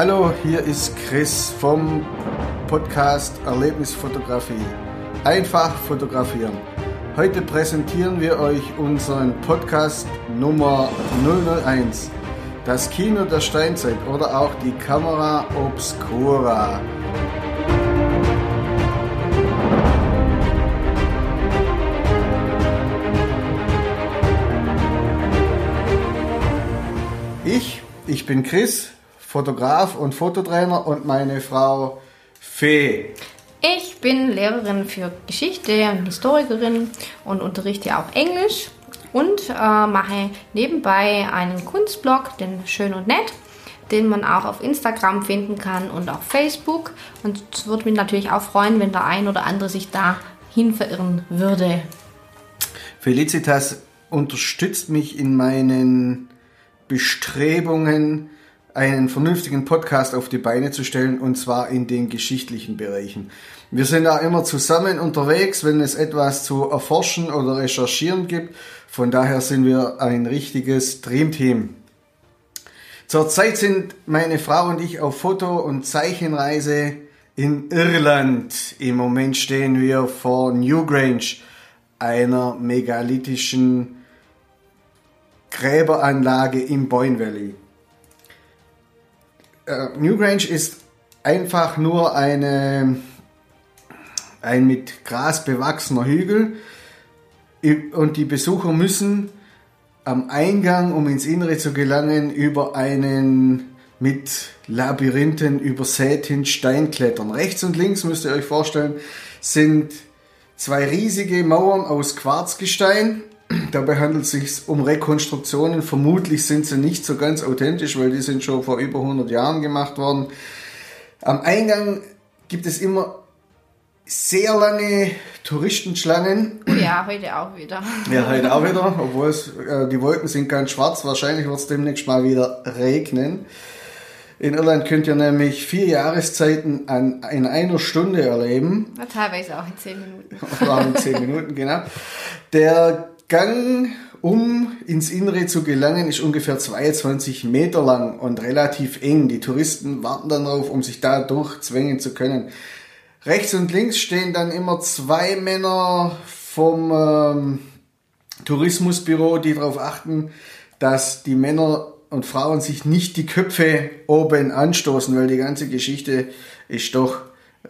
Hallo, hier ist Chris vom Podcast Erlebnisfotografie. Einfach fotografieren. Heute präsentieren wir euch unseren Podcast Nummer 001. Das Kino der Steinzeit oder auch die Kamera Obscura. Ich, ich bin Chris, Fotograf und Fototrainer und meine Frau Fee. Ich bin Lehrerin für Geschichte und Historikerin und unterrichte auch Englisch und äh, mache nebenbei einen Kunstblog, den Schön und Nett, den man auch auf Instagram finden kann und auf Facebook. Und es würde mich natürlich auch freuen, wenn der ein oder andere sich dahin verirren würde. Felicitas unterstützt mich in meinen Bestrebungen, einen vernünftigen Podcast auf die Beine zu stellen, und zwar in den geschichtlichen Bereichen. Wir sind da immer zusammen unterwegs, wenn es etwas zu erforschen oder recherchieren gibt. Von daher sind wir ein richtiges Dreamteam. Zurzeit sind meine Frau und ich auf Foto- und Zeichenreise in Irland. Im Moment stehen wir vor Newgrange, einer megalithischen Gräberanlage im Boyne Valley. Äh, Newgrange ist einfach nur eine, ein mit Gras bewachsener Hügel und die Besucher müssen am Eingang, um ins Innere zu gelangen, über einen mit Labyrinthen übersäten Stein klettern. Rechts und links müsst ihr euch vorstellen, sind zwei riesige Mauern aus Quarzgestein Dabei handelt es sich um Rekonstruktionen. Vermutlich sind sie nicht so ganz authentisch, weil die sind schon vor über 100 Jahren gemacht worden. Am Eingang gibt es immer sehr lange Touristenschlangen. Ja, heute auch wieder. Ja, heute auch wieder, obwohl es, äh, die Wolken sind ganz schwarz. Wahrscheinlich wird es demnächst mal wieder regnen. In Irland könnt ihr nämlich vier Jahreszeiten an, in einer Stunde erleben. Ja, teilweise auch in zehn Minuten. Auch in zehn Minuten, genau. Der Gang, um ins Innere zu gelangen, ist ungefähr 22 Meter lang und relativ eng. Die Touristen warten dann darauf, um sich da durchzwängen zu können. Rechts und links stehen dann immer zwei Männer vom ähm, Tourismusbüro, die darauf achten, dass die Männer und Frauen sich nicht die Köpfe oben anstoßen, weil die ganze Geschichte ist doch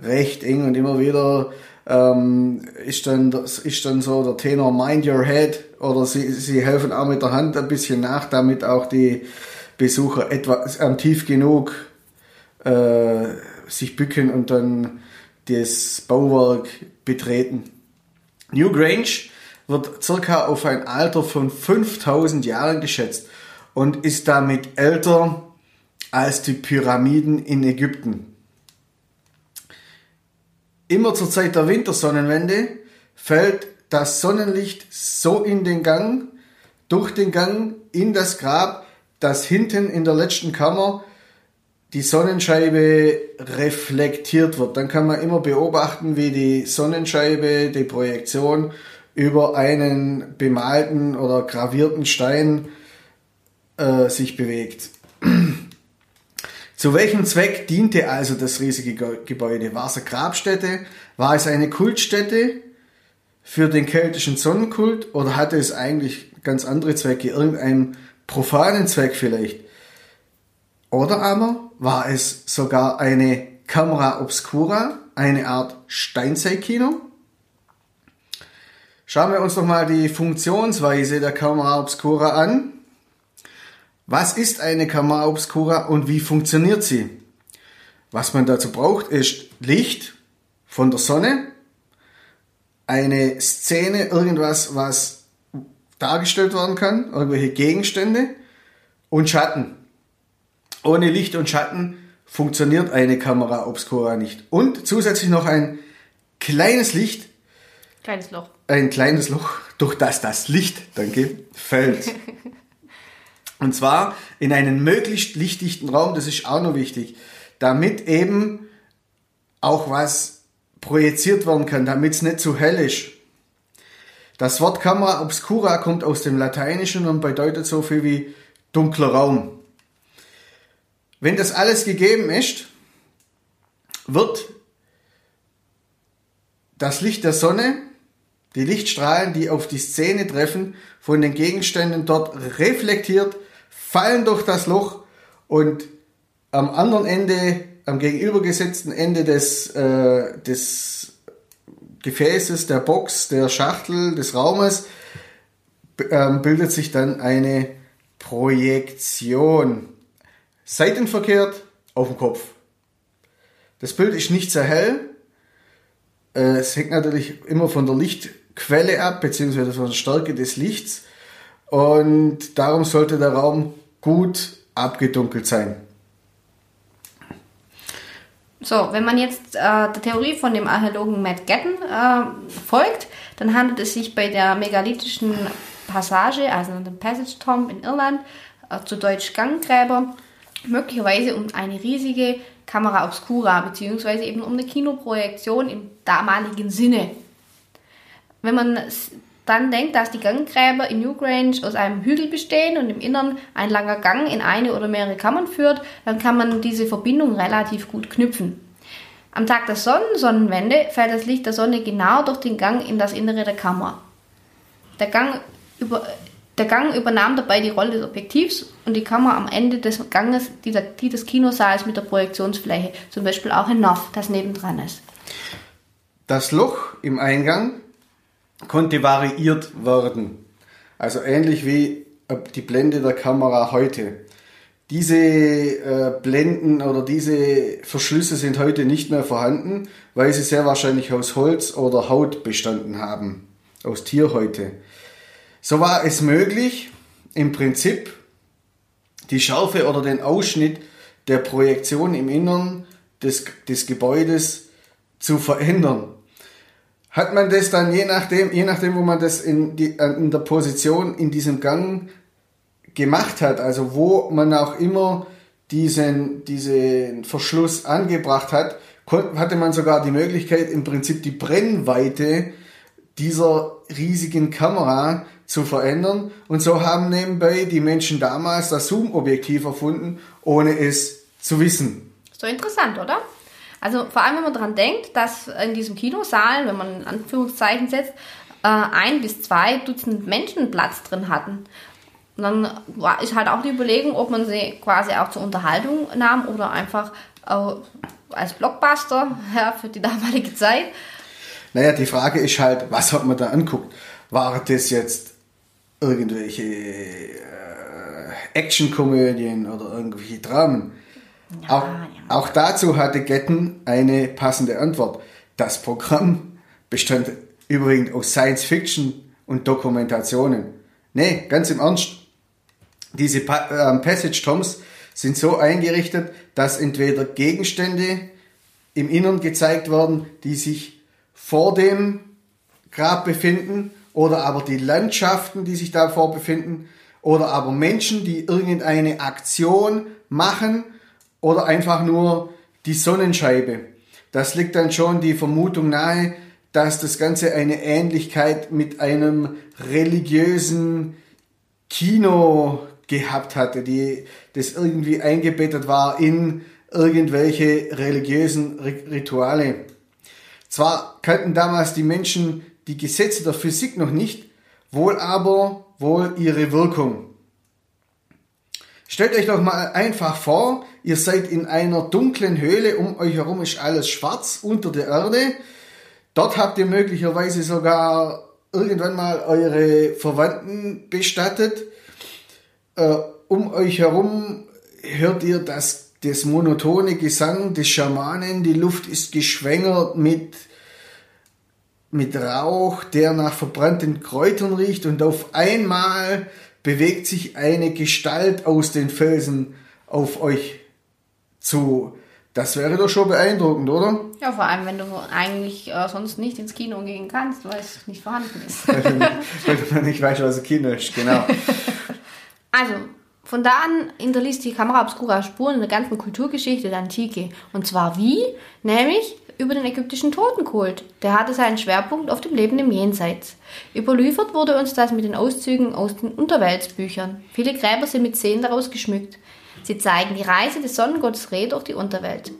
recht eng und immer wieder ähm, ist, dann, ist dann so der Tenor Mind Your Head oder sie, sie helfen auch mit der Hand ein bisschen nach, damit auch die Besucher etwas ähm, tief genug äh, sich bücken und dann das Bauwerk betreten. New Grange wird circa auf ein Alter von 5000 Jahren geschätzt und ist damit älter als die Pyramiden in Ägypten. Immer zur Zeit der Wintersonnenwende fällt das Sonnenlicht so in den Gang, durch den Gang in das Grab, dass hinten in der letzten Kammer die Sonnenscheibe reflektiert wird. Dann kann man immer beobachten, wie die Sonnenscheibe, die Projektion über einen bemalten oder gravierten Stein äh, sich bewegt. Zu welchem Zweck diente also das riesige Gebäude? War es eine Grabstätte? War es eine Kultstätte für den keltischen Sonnenkult? Oder hatte es eigentlich ganz andere Zwecke? Irgendeinen profanen Zweck vielleicht? Oder aber war es sogar eine Camera Obscura, eine Art Steinzeitkino? Schauen wir uns doch mal die Funktionsweise der Camera Obscura an. Was ist eine Camera Obscura und wie funktioniert sie? Was man dazu braucht, ist Licht von der Sonne, eine Szene, irgendwas, was dargestellt werden kann, irgendwelche Gegenstände und Schatten. Ohne Licht und Schatten funktioniert eine Kamera Obscura nicht. Und zusätzlich noch ein kleines Licht. Kleines Loch. Ein kleines Loch, durch das das Licht, danke, fällt. Und zwar in einen möglichst lichtdichten Raum, das ist auch noch wichtig, damit eben auch was projiziert werden kann, damit es nicht zu hell ist. Das Wort Camera obscura kommt aus dem Lateinischen und bedeutet so viel wie dunkler Raum. Wenn das alles gegeben ist, wird das Licht der Sonne, die Lichtstrahlen, die auf die Szene treffen, von den Gegenständen dort reflektiert, fallen durch das Loch und am anderen Ende, am gegenübergesetzten Ende des, äh, des Gefäßes, der Box, der Schachtel, des Raumes, äh, bildet sich dann eine Projektion. Seitenverkehrt auf dem Kopf. Das Bild ist nicht sehr hell. Äh, es hängt natürlich immer von der Lichtquelle ab, beziehungsweise von der Stärke des Lichts. Und darum sollte der Raum gut abgedunkelt sein. So, wenn man jetzt äh, der Theorie von dem Archäologen Matt Gatton äh, folgt, dann handelt es sich bei der megalithischen Passage, also dem Passage Tomb in Irland, äh, zu Deutsch Ganggräber, möglicherweise um eine riesige Kamera obscura, beziehungsweise eben um eine Kinoprojektion im damaligen Sinne. Wenn man dann denkt, dass die Ganggräber in Newgrange aus einem Hügel bestehen und im Innern ein langer Gang in eine oder mehrere Kammern führt, dann kann man diese Verbindung relativ gut knüpfen. Am Tag der Sonnensonnenwende fällt das Licht der Sonne genau durch den Gang in das Innere der Kammer. Der Gang, über, der Gang übernahm dabei die Rolle des Objektivs und die Kammer am Ende des Ganges, die, der, die des Kinosaals mit der Projektionsfläche, zum Beispiel auch in Noff, das nebendran ist. Das Loch im Eingang konnte variiert werden. Also ähnlich wie die Blende der Kamera heute. Diese äh, Blenden oder diese Verschlüsse sind heute nicht mehr vorhanden, weil sie sehr wahrscheinlich aus Holz oder Haut bestanden haben, aus Tierhäute. So war es möglich, im Prinzip die Schärfe oder den Ausschnitt der Projektion im Innern des, des Gebäudes zu verändern hat man das dann je nachdem, je nachdem, wo man das in, die, äh, in der Position in diesem Gang gemacht hat, also wo man auch immer diesen, diesen Verschluss angebracht hat, hatte man sogar die Möglichkeit, im Prinzip die Brennweite dieser riesigen Kamera zu verändern. Und so haben nebenbei die Menschen damals das Zoom-Objektiv erfunden, ohne es zu wissen. So interessant, oder? Also vor allem, wenn man daran denkt, dass in diesem Kinosaal, wenn man in Anführungszeichen setzt, äh, ein bis zwei Dutzend Menschen Platz drin hatten. Und dann ist halt auch die Überlegung, ob man sie quasi auch zur Unterhaltung nahm oder einfach als Blockbuster ja, für die damalige Zeit. Naja, die Frage ist halt, was hat man da anguckt? War das jetzt irgendwelche äh, Actionkomödien oder irgendwelche Dramen? Ja, auch, ja. auch dazu hatte Getten eine passende Antwort. Das Programm bestand überwiegend aus Science Fiction und Dokumentationen. Nee, ganz im Ernst. Diese pa äh, Passage Toms sind so eingerichtet, dass entweder Gegenstände im Innern gezeigt werden, die sich vor dem Grab befinden, oder aber die Landschaften, die sich davor befinden, oder aber Menschen, die irgendeine Aktion machen oder einfach nur die Sonnenscheibe. Das liegt dann schon die Vermutung nahe, dass das Ganze eine Ähnlichkeit mit einem religiösen Kino gehabt hatte, die das irgendwie eingebettet war in irgendwelche religiösen Rituale. Zwar kannten damals die Menschen die Gesetze der Physik noch nicht, wohl aber wohl ihre Wirkung. Stellt euch doch mal einfach vor, ihr seid in einer dunklen Höhle, um euch herum ist alles schwarz unter der Erde. Dort habt ihr möglicherweise sogar irgendwann mal eure Verwandten bestattet. Äh, um euch herum hört ihr das, das monotone Gesang des Schamanen. Die Luft ist geschwängert mit, mit Rauch, der nach verbrannten Kräutern riecht und auf einmal bewegt sich eine Gestalt aus den Felsen auf euch zu. Das wäre doch schon beeindruckend, oder? Ja, vor allem, wenn du eigentlich äh, sonst nicht ins Kino gehen kannst, weil es nicht vorhanden ist. weil du nicht weißt, was ein Kino ist, genau. Also, von da an hinterließ die Kamera Obscura Spuren in der ganzen Kulturgeschichte der Antike. Und zwar wie? Nämlich über den ägyptischen Totenkult. Der hatte seinen Schwerpunkt auf dem Leben im Jenseits. Überliefert wurde uns das mit den Auszügen aus den Unterweltsbüchern. Viele Gräber sind mit Szenen daraus geschmückt. Sie zeigen die Reise des Sonnengottes Re durch die Unterwelt.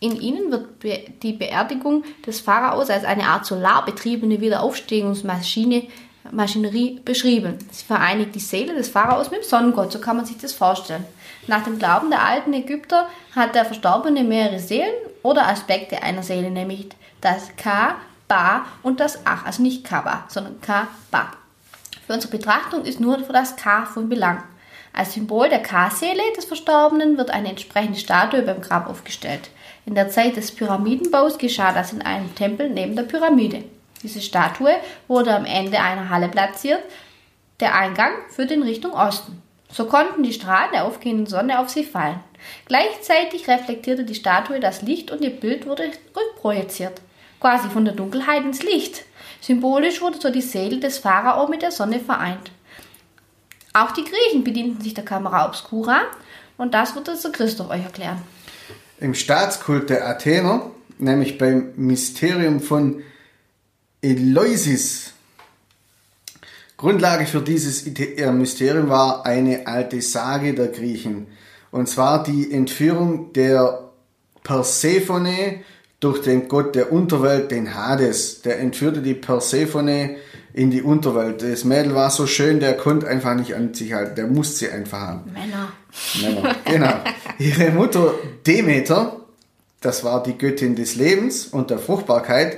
In ihnen wird die Beerdigung des Pharaos als eine Art solarbetriebene Wiederaufstehungsmaschine Maschinerie beschrieben. Sie vereinigt die Seele des Pharaos mit dem Sonnengott, so kann man sich das vorstellen. Nach dem Glauben der alten Ägypter hat der Verstorbene mehrere Seelen oder Aspekte einer Seele, nämlich das Ka, Ba und das Ach, also nicht Kaba, sondern Ka, Ba. Für unsere Betrachtung ist nur das Ka von Belang. Als Symbol der Ka-Seele des Verstorbenen wird eine entsprechende Statue beim Grab aufgestellt. In der Zeit des Pyramidenbaus geschah das in einem Tempel neben der Pyramide. Diese Statue wurde am Ende einer Halle platziert. Der Eingang führte in Richtung Osten. So konnten die Strahlen der aufgehenden Sonne auf sie fallen. Gleichzeitig reflektierte die Statue das Licht und ihr Bild wurde rückprojiziert, quasi von der Dunkelheit ins Licht. Symbolisch wurde so die Seele des Pharao mit der Sonne vereint. Auch die Griechen bedienten sich der Kamera obscura und das wird jetzt der Christoph euch erklären. Im Staatskult der Athener, nämlich beim Mysterium von Eleusis, Grundlage für dieses äh, Mysterium war eine alte Sage der Griechen. Und zwar die Entführung der Persephone durch den Gott der Unterwelt, den Hades. Der entführte die Persephone in die Unterwelt. Das Mädel war so schön, der konnte einfach nicht an sich halten. Der musste sie einfach haben. Männer. Männer, genau. Ihre Mutter Demeter, das war die Göttin des Lebens und der Fruchtbarkeit,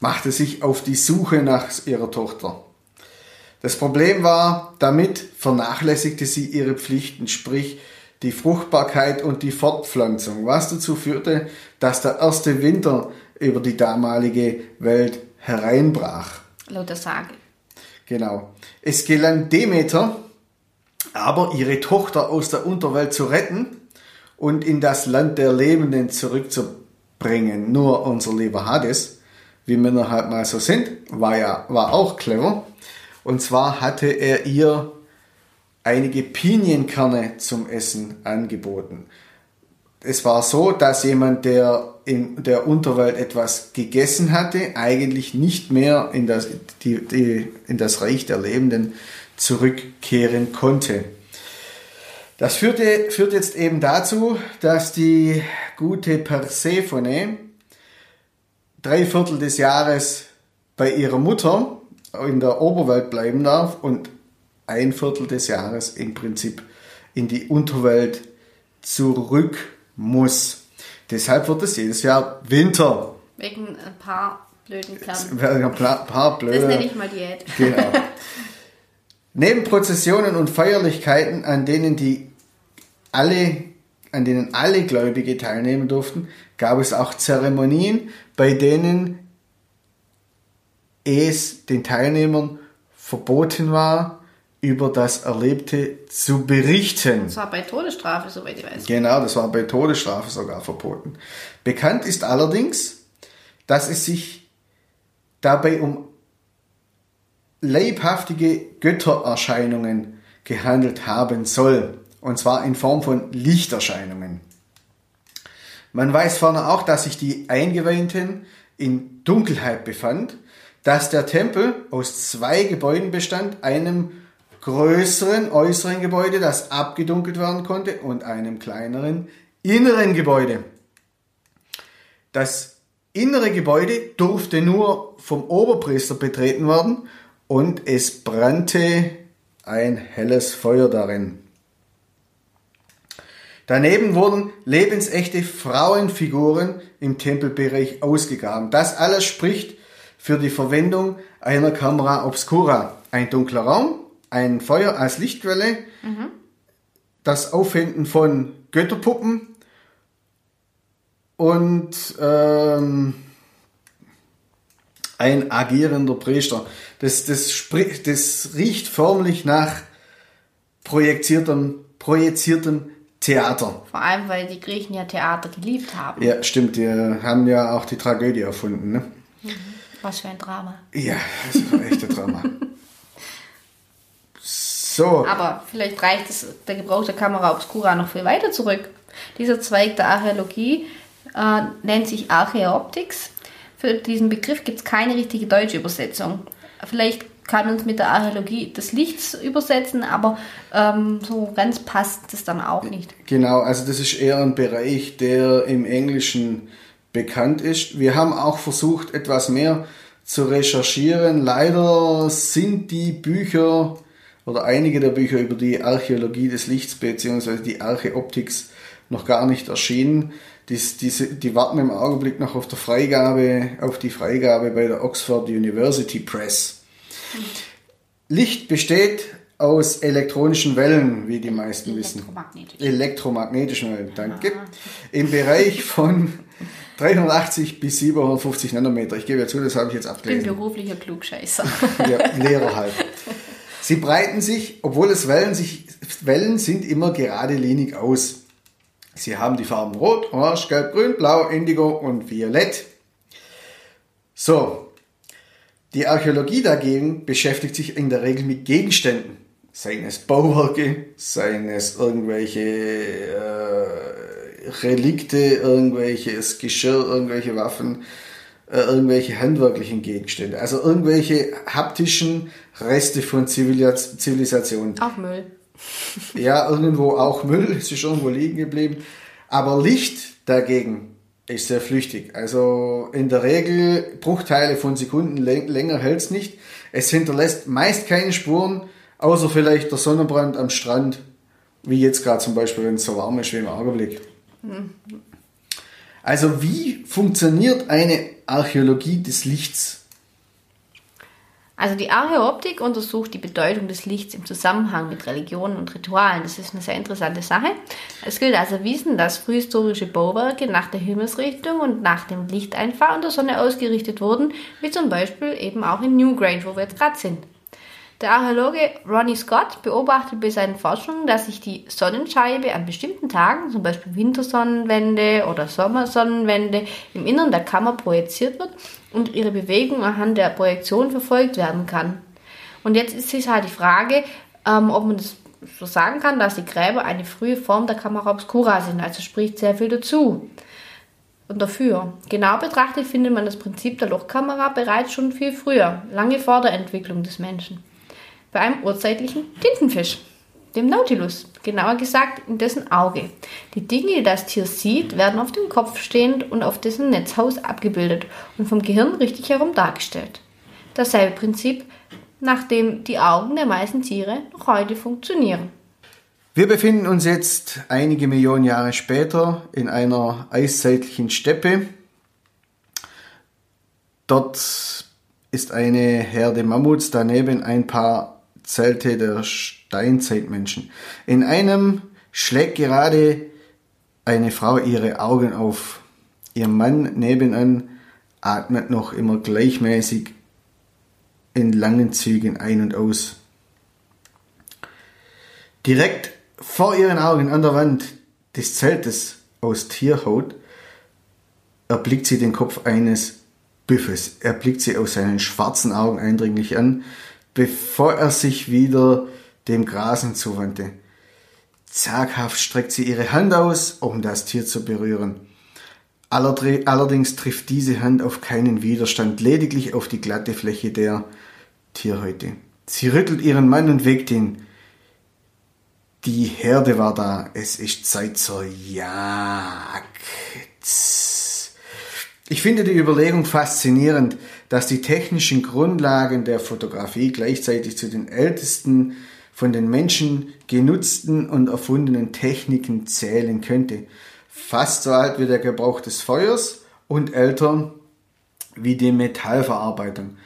machte sich auf die Suche nach ihrer Tochter. Das Problem war, damit vernachlässigte sie ihre Pflichten, sprich die Fruchtbarkeit und die Fortpflanzung, was dazu führte, dass der erste Winter über die damalige Welt hereinbrach. Laut der Sage. Genau. Es gelang Demeter, aber ihre Tochter aus der Unterwelt zu retten und in das Land der Lebenden zurückzubringen. Nur unser lieber Hades, wie Männer halt mal so sind, war ja war auch clever und zwar hatte er ihr einige Pinienkerne zum Essen angeboten. Es war so, dass jemand, der in der Unterwelt etwas gegessen hatte, eigentlich nicht mehr in das, die, die, in das Reich der Lebenden zurückkehren konnte. Das führte, führt jetzt eben dazu, dass die gute Persephone drei Viertel des Jahres bei ihrer Mutter in der Oberwelt bleiben darf und ein Viertel des Jahres im Prinzip in die Unterwelt zurück muss. Deshalb wird es jedes Jahr Winter. Wegen ein paar blöden Klammern. Wegen ein paar blöde. Das nenne ich mal Diät. Genau. Neben Prozessionen und Feierlichkeiten, an denen die alle, an denen alle Gläubige teilnehmen durften, gab es auch Zeremonien, bei denen es den Teilnehmern verboten war, über das Erlebte zu berichten. Das war bei Todesstrafe, soweit ich weiß. Genau, das war bei Todesstrafe sogar verboten. Bekannt ist allerdings, dass es sich dabei um leibhaftige Göttererscheinungen gehandelt haben soll. Und zwar in Form von Lichterscheinungen. Man weiß ferner auch, dass sich die Eingeweihten in Dunkelheit befand dass der Tempel aus zwei Gebäuden bestand, einem größeren äußeren Gebäude, das abgedunkelt werden konnte, und einem kleineren inneren Gebäude. Das innere Gebäude durfte nur vom Oberpriester betreten werden und es brannte ein helles Feuer darin. Daneben wurden lebensechte Frauenfiguren im Tempelbereich ausgegraben. Das alles spricht für die Verwendung einer Kamera obscura. Ein dunkler Raum, ein Feuer als Lichtquelle, mhm. das Auffinden von Götterpuppen und ähm, ein agierender Priester. Das, das, das riecht förmlich nach projiziertem, projiziertem Theater. Vor allem, weil die Griechen ja Theater geliebt haben. Ja, stimmt. Die haben ja auch die Tragödie erfunden. Ne? Mhm. Was für ein Drama. Ja, das ist ein echter Drama. So. Aber vielleicht reicht es, der Gebrauch der Kamera obscura noch viel weiter zurück. Dieser Zweig der Archäologie äh, nennt sich Archäoptics. Für diesen Begriff gibt es keine richtige deutsche Übersetzung. Vielleicht kann uns mit der Archäologie des Lichts übersetzen, aber ähm, so ganz passt es dann auch nicht. Genau, also das ist eher ein Bereich, der im Englischen bekannt ist. Wir haben auch versucht, etwas mehr zu recherchieren. Leider sind die Bücher oder einige der Bücher über die Archäologie des Lichts bzw. die Archäoptics noch gar nicht erschienen. Dies, diese, die warten im Augenblick noch auf, der Freigabe, auf die Freigabe bei der Oxford University Press. Licht besteht aus elektronischen Wellen, wie die meisten wissen. Elektromagnetischen Wellen, danke. Im Bereich von 380 bis 750 Nanometer. Ich gebe ja zu, das habe ich jetzt abgelesen. Ich bin beruflicher Klugscheißer. ja, Lehrer halt. Sie breiten sich, obwohl es Wellen, sich, Wellen sind immer geradelinig aus. Sie haben die Farben Rot, Orange, Gelb, Grün, Blau, Indigo und Violett. So, die Archäologie dagegen beschäftigt sich in der Regel mit Gegenständen. Seien es Bauwerke, seien es irgendwelche äh, Relikte, irgendwelches Geschirr, irgendwelche Waffen, äh, irgendwelche handwerklichen Gegenstände. Also irgendwelche haptischen Reste von Zivilisation. Auch Müll. Ja, irgendwo auch Müll, es ist irgendwo liegen geblieben. Aber Licht dagegen ist sehr flüchtig. Also in der Regel Bruchteile von Sekunden länger hält es nicht. Es hinterlässt meist keine Spuren, außer vielleicht der Sonnenbrand am Strand, wie jetzt gerade zum Beispiel, wenn es so warm ist wie im Augenblick. Also wie funktioniert eine Archäologie des Lichts? Also die Archäoptik untersucht die Bedeutung des Lichts im Zusammenhang mit Religionen und Ritualen. Das ist eine sehr interessante Sache. Es gilt als erwiesen, dass frühhistorische Bauwerke nach der Himmelsrichtung und nach dem Lichteinfall der Sonne ausgerichtet wurden, wie zum Beispiel eben auch in Newgrange, wo wir jetzt gerade sind. Der Archäologe Ronnie Scott beobachtet bei seinen Forschungen, dass sich die Sonnenscheibe an bestimmten Tagen, zum Beispiel Wintersonnenwende oder Sommersonnenwende, im Innern der Kammer projiziert wird und ihre Bewegung anhand der Projektion verfolgt werden kann. Und jetzt ist es halt die Frage, ähm, ob man das so sagen kann, dass die Gräber eine frühe Form der Kamera obscura sind, also spricht sehr viel dazu und dafür. Genau betrachtet findet man das Prinzip der Lochkamera bereits schon viel früher, lange vor der Entwicklung des Menschen bei einem urzeitlichen Tintenfisch, dem Nautilus, genauer gesagt in dessen Auge. Die Dinge, die das Tier sieht, werden auf dem Kopf stehend und auf dessen Netzhaus abgebildet und vom Gehirn richtig herum dargestellt. Dasselbe Prinzip, nach dem die Augen der meisten Tiere noch heute funktionieren. Wir befinden uns jetzt einige Millionen Jahre später in einer eiszeitlichen Steppe. Dort ist eine Herde Mammuts, daneben ein paar Zelte der Steinzeitmenschen. In einem schlägt gerade eine Frau ihre Augen auf. Ihr Mann nebenan atmet noch immer gleichmäßig in langen Zügen ein und aus. Direkt vor ihren Augen an der Wand des Zeltes aus Tierhaut erblickt sie den Kopf eines Büffels. Er blickt sie aus seinen schwarzen Augen eindringlich an bevor er sich wieder dem Grasen zuwandte. Zaghaft streckt sie ihre Hand aus, um das Tier zu berühren. Allerdings trifft diese Hand auf keinen Widerstand, lediglich auf die glatte Fläche der Tierhäute. Sie rüttelt ihren Mann und weckt ihn. Die Herde war da. Es ist Zeit zur Jagd. Ich finde die Überlegung faszinierend, dass die technischen Grundlagen der Fotografie gleichzeitig zu den ältesten von den Menschen genutzten und erfundenen Techniken zählen könnte. Fast so alt wie der Gebrauch des Feuers und älter wie die Metallverarbeitung.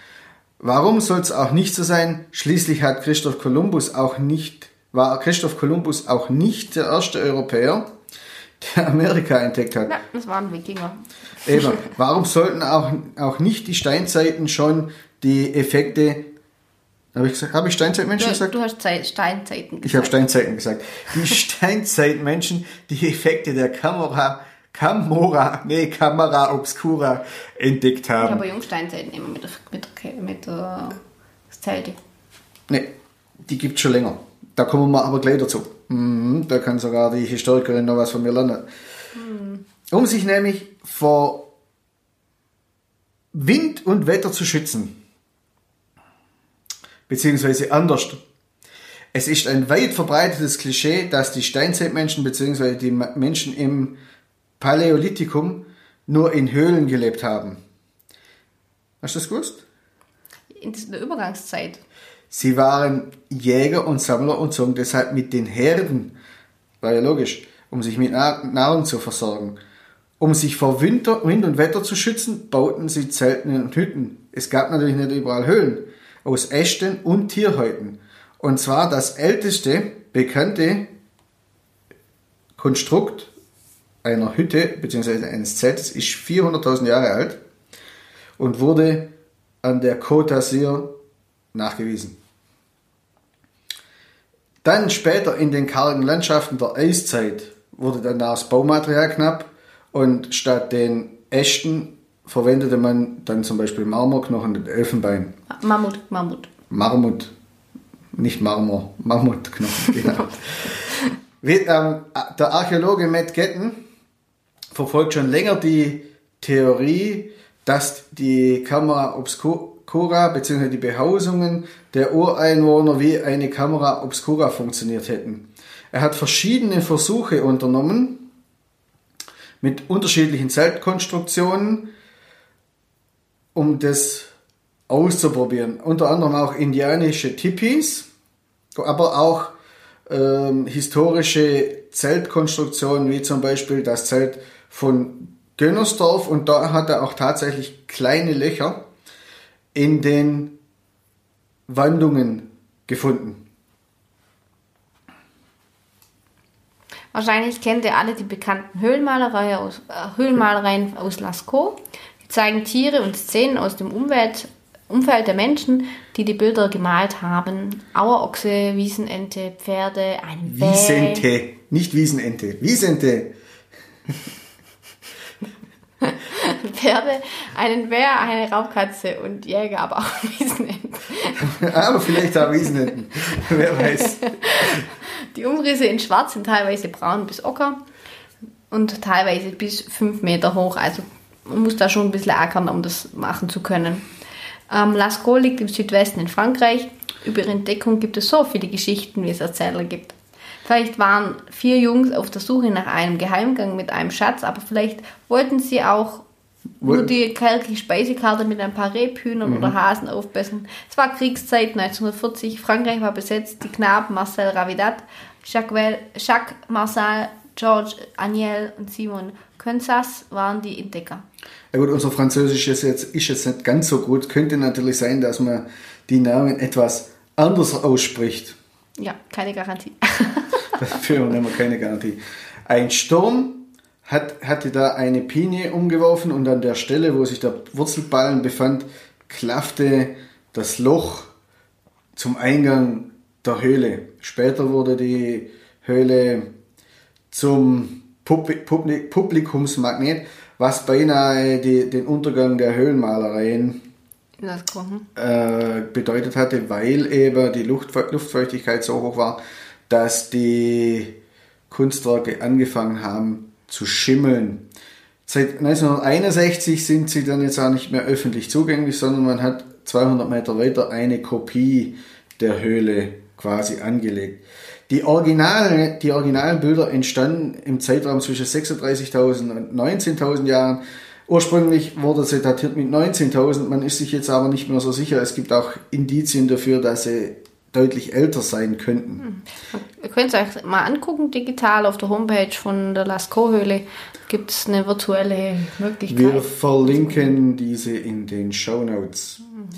Warum soll es auch nicht so sein? Schließlich hat Christoph Kolumbus auch nicht, war Christoph Kolumbus auch nicht der erste Europäer, der Amerika entdeckt hat. Ja, das waren Wikinger. Eben, warum sollten auch, auch nicht die Steinzeiten schon die Effekte habe ich, hab ich Steinzeitmenschen du, gesagt? Du hast Zeit, Steinzeiten gesagt. Ich habe Steinzeiten gesagt. Die Steinzeitmenschen die Effekte der Kamera, Kamera, nee, Kamera Obscura entdeckt haben. Ich habe Jungsteinzeiten immer mit, mit, mit uh, Zelte. Nee, die gibt es schon länger. Da kommen wir aber gleich dazu. Mhm, da kann sogar die Historikerin noch was von mir lernen. Mhm. Um sich nämlich vor Wind und Wetter zu schützen, beziehungsweise anders. Es ist ein weit verbreitetes Klischee, dass die Steinzeitmenschen beziehungsweise die Menschen im Paläolithikum nur in Höhlen gelebt haben. Hast du das gewusst? In der Übergangszeit. Sie waren Jäger und Sammler und zogen deshalb mit den Herden, war ja logisch, um sich mit Nahrung zu versorgen. Um sich vor Winter, Wind und Wetter zu schützen, bauten sie Zelten und Hütten. Es gab natürlich nicht überall Höhlen, aus Ästen und Tierhäuten. Und zwar das älteste bekannte Konstrukt einer Hütte bzw. eines Zeltes ist 400.000 Jahre alt und wurde an der Côte d'Azur nachgewiesen. Dann später in den kargen Landschaften der Eiszeit wurde dann das Baumaterial knapp und statt den Ästen verwendete man dann zum Beispiel Marmorknochen und Elfenbein. Mammut, Mammut. Marmut, nicht Marmor, Mammutknochen, genau. Ähm, der Archäologe Matt Getten verfolgt schon länger die Theorie, dass die Kamera obscura bzw. die Behausungen der Ureinwohner wie eine Kamera obscura funktioniert hätten. Er hat verschiedene Versuche unternommen mit unterschiedlichen Zeltkonstruktionen, um das auszuprobieren. Unter anderem auch indianische Tipis, aber auch ähm, historische Zeltkonstruktionen, wie zum Beispiel das Zelt von Gönnersdorf. Und da hat er auch tatsächlich kleine Löcher in den Wandungen gefunden. Wahrscheinlich kennt ihr alle die bekannten Höhlenmalereien aus, äh, Höhlenmalereien aus Lascaux. Die zeigen Tiere und Szenen aus dem Umwelt, Umfeld der Menschen, die die Bilder gemalt haben. Auerochse, Wiesenente, Pferde, ein Wiesente, nicht Wiesenente, Wiesente. Pferde, einen Bär, eine Raubkatze und Jäger, aber auch Wiesenenten. aber vielleicht auch Wiesenenten, wer weiß. Die Umrisse in Schwarz sind teilweise braun bis ocker und teilweise bis 5 Meter hoch. Also man muss da schon ein bisschen ackern, um das machen zu können. Ähm, Lascaux liegt im Südwesten in Frankreich. Über ihre Entdeckung gibt es so viele Geschichten, wie es Erzähler gibt. Vielleicht waren vier Jungs auf der Suche nach einem Geheimgang mit einem Schatz, aber vielleicht wollten sie auch nur die kalkige Speisekarte mit ein paar Rebhühnern mhm. oder Hasen aufbessern. Es war Kriegszeit 1940, Frankreich war besetzt, die Knaben Marcel Ravidat, Jacques, Well, Jacques Marcel, George Aniel und Simon Könsas waren die Entdecker. Ja gut, unser Französisch ist jetzt, ist jetzt nicht ganz so gut. Könnte natürlich sein, dass man die Namen etwas anders ausspricht. Ja, keine Garantie. Dafür nehmen wir keine Garantie. Ein Sturm hat, hatte da eine Pinie umgeworfen und an der Stelle, wo sich der Wurzelballen befand, klaffte das Loch zum Eingang der Höhle. Später wurde die Höhle zum Publikumsmagnet, was beinahe die, den Untergang der Höhlenmalereien äh, bedeutet hatte, weil eben die Luft, Luftfeuchtigkeit so hoch war, dass die Kunstwerke angefangen haben zu schimmeln. Seit 1961 sind sie dann jetzt auch nicht mehr öffentlich zugänglich, sondern man hat 200 Meter weiter eine Kopie der Höhle quasi angelegt. Die, Original, die originalen Bilder entstanden im Zeitraum zwischen 36.000 und 19.000 Jahren. Ursprünglich wurde sie datiert mit 19.000, man ist sich jetzt aber nicht mehr so sicher. Es gibt auch Indizien dafür, dass sie deutlich älter sein könnten. Hm. Ihr könnt es euch mal angucken, digital auf der Homepage von der Lascaux-Höhle gibt es eine virtuelle Möglichkeit. Wir verlinken diese in den Show Notes. Mhm.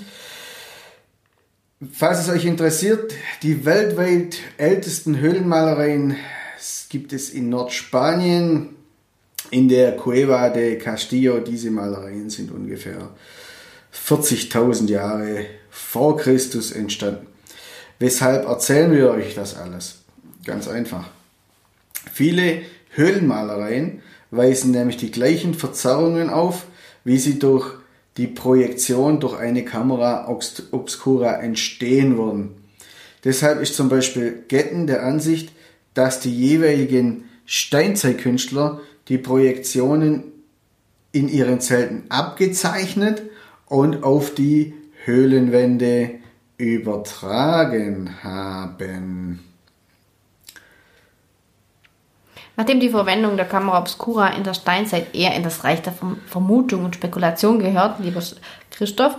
Falls es euch interessiert, die weltweit ältesten Höhlenmalereien gibt es in Nordspanien, in der Cueva de Castillo. Diese Malereien sind ungefähr 40.000 Jahre vor Christus entstanden. Weshalb erzählen wir euch das alles? Ganz einfach. Viele Höhlenmalereien weisen nämlich die gleichen Verzerrungen auf, wie sie durch die Projektion durch eine Kamera obscura entstehen würden. Deshalb ist zum Beispiel Getten der Ansicht, dass die jeweiligen Steinzeitkünstler die Projektionen in ihren Zelten abgezeichnet und auf die Höhlenwände übertragen haben. Nachdem die Verwendung der Kamera obscura in der Steinzeit eher in das Reich der Vermutung und Spekulation gehört, lieber Christoph,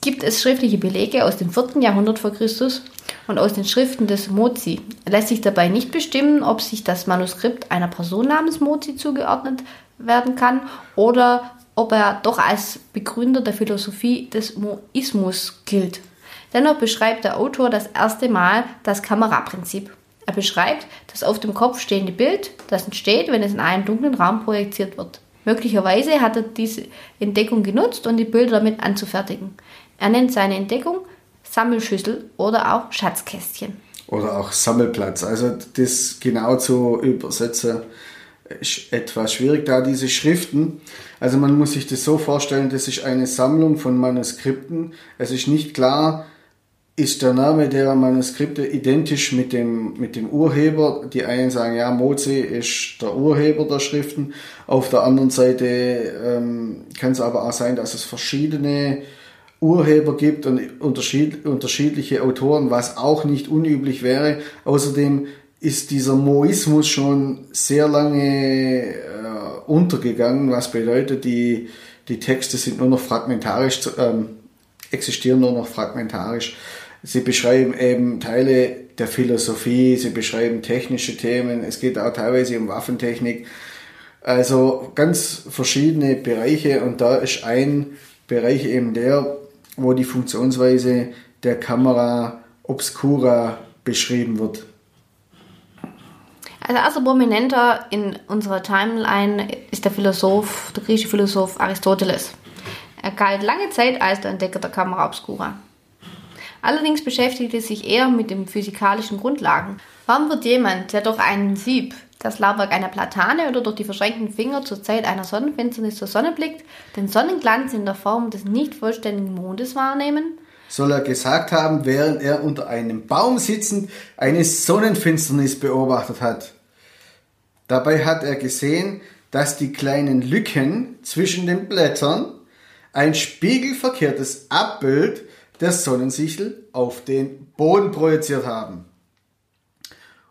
gibt es schriftliche Belege aus dem 4. Jahrhundert vor Christus und aus den Schriften des Mozi. Lässt sich dabei nicht bestimmen, ob sich das Manuskript einer Person namens Mozi zugeordnet werden kann oder ob er doch als Begründer der Philosophie des Moismus gilt. Dennoch beschreibt der Autor das erste Mal das Kameraprinzip. Er beschreibt das auf dem Kopf stehende Bild, das entsteht, wenn es in einen dunklen Raum projiziert wird. Möglicherweise hat er diese Entdeckung genutzt, um die Bilder damit anzufertigen. Er nennt seine Entdeckung Sammelschüssel oder auch Schatzkästchen. Oder auch Sammelplatz. Also das genau zu übersetzen ist etwas schwierig, da diese Schriften, also man muss sich das so vorstellen, das ist eine Sammlung von Manuskripten. Es ist nicht klar, ist der Name der Manuskripte identisch mit dem, mit dem Urheber. Die einen sagen, ja, Mozi ist der Urheber der Schriften. Auf der anderen Seite ähm, kann es aber auch sein, dass es verschiedene Urheber gibt und unterschied, unterschiedliche Autoren, was auch nicht unüblich wäre. Außerdem ist dieser Moismus schon sehr lange äh, untergegangen, was bedeutet, die, die Texte sind nur noch fragmentarisch, ähm, existieren nur noch fragmentarisch. Sie beschreiben eben Teile der Philosophie, sie beschreiben technische Themen, es geht auch teilweise um Waffentechnik. Also ganz verschiedene Bereiche und da ist ein Bereich eben der, wo die Funktionsweise der Kamera obscura beschrieben wird. Als erster Prominenter in unserer Timeline ist der Philosoph, der griechische Philosoph Aristoteles. Er galt lange Zeit als der Entdecker der Kamera obscura. Allerdings beschäftigte sich er mit den physikalischen Grundlagen. Warum wird jemand, der durch einen Sieb, das Laubwerk einer Platane oder durch die verschränkten Finger zur Zeit einer Sonnenfinsternis zur Sonne blickt, den Sonnenglanz in der Form des nicht vollständigen Mondes wahrnehmen? Soll er gesagt haben, während er unter einem Baum sitzend eine Sonnenfinsternis beobachtet hat. Dabei hat er gesehen, dass die kleinen Lücken zwischen den Blättern ein spiegelverkehrtes Abbild der Sonnensichel auf den Boden projiziert haben.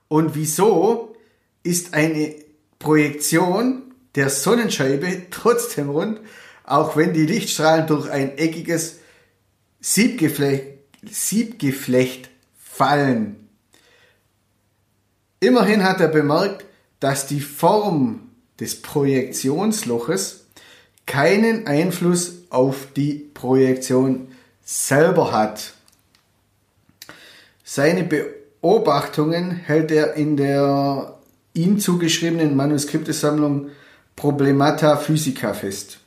Und wieso ist eine Projektion der Sonnenscheibe trotzdem rund, auch wenn die Lichtstrahlen durch ein eckiges Siebgeflecht, Siebgeflecht fallen? Immerhin hat er bemerkt, dass die Form des Projektionsloches keinen Einfluss auf die Projektion selber hat. Seine Beobachtungen hält er in der ihm zugeschriebenen Manuskriptesammlung Problemata Physica fest.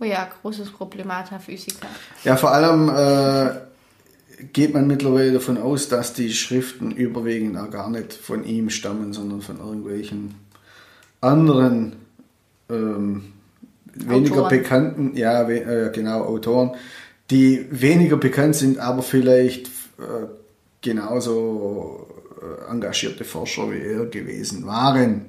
Oh ja, großes Problemata Physica. Ja, vor allem äh, geht man mittlerweile davon aus, dass die Schriften überwiegend auch gar nicht von ihm stammen, sondern von irgendwelchen anderen ähm, weniger bekannten, ja, äh, genau, Autoren, die weniger bekannt sind, aber vielleicht äh, genauso äh, engagierte Forscher wie er gewesen waren.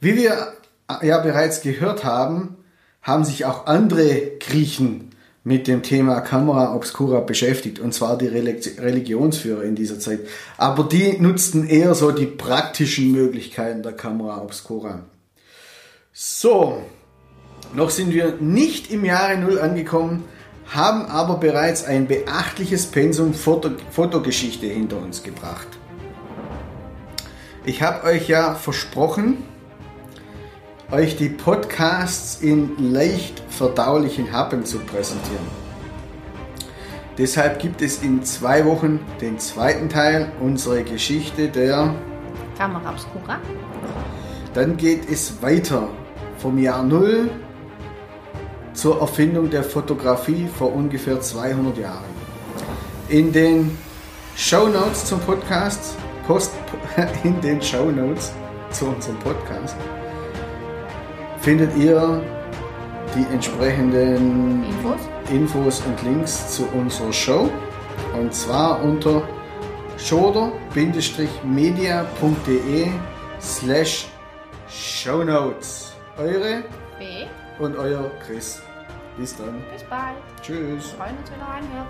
Wie wir äh, ja bereits gehört haben, haben sich auch andere Griechen mit dem Thema Camera Obscura beschäftigt, und zwar die Religionsführer in dieser Zeit. Aber die nutzten eher so die praktischen Möglichkeiten der Camera Obscura. So, noch sind wir nicht im Jahre Null angekommen, haben aber bereits ein beachtliches Pensum Foto Fotogeschichte hinter uns gebracht. Ich habe euch ja versprochen, euch die Podcasts in leicht verdaulichen Happen zu präsentieren. Deshalb gibt es in zwei Wochen den zweiten Teil unserer Geschichte der Kamera Obscura. Dann geht es weiter vom Jahr Null zur Erfindung der Fotografie vor ungefähr 200 Jahren. In den Show Notes zum Podcast, Post, in den Show Notes zu unserem Podcast findet ihr die entsprechenden Infos, Infos und Links zu unserer Show. Und zwar unter shoulder-media.de slash shownotes. Eure B und euer Chris. Bis dann. Bis bald. Tschüss. Wir freuen uns, wenn ihr reinhört.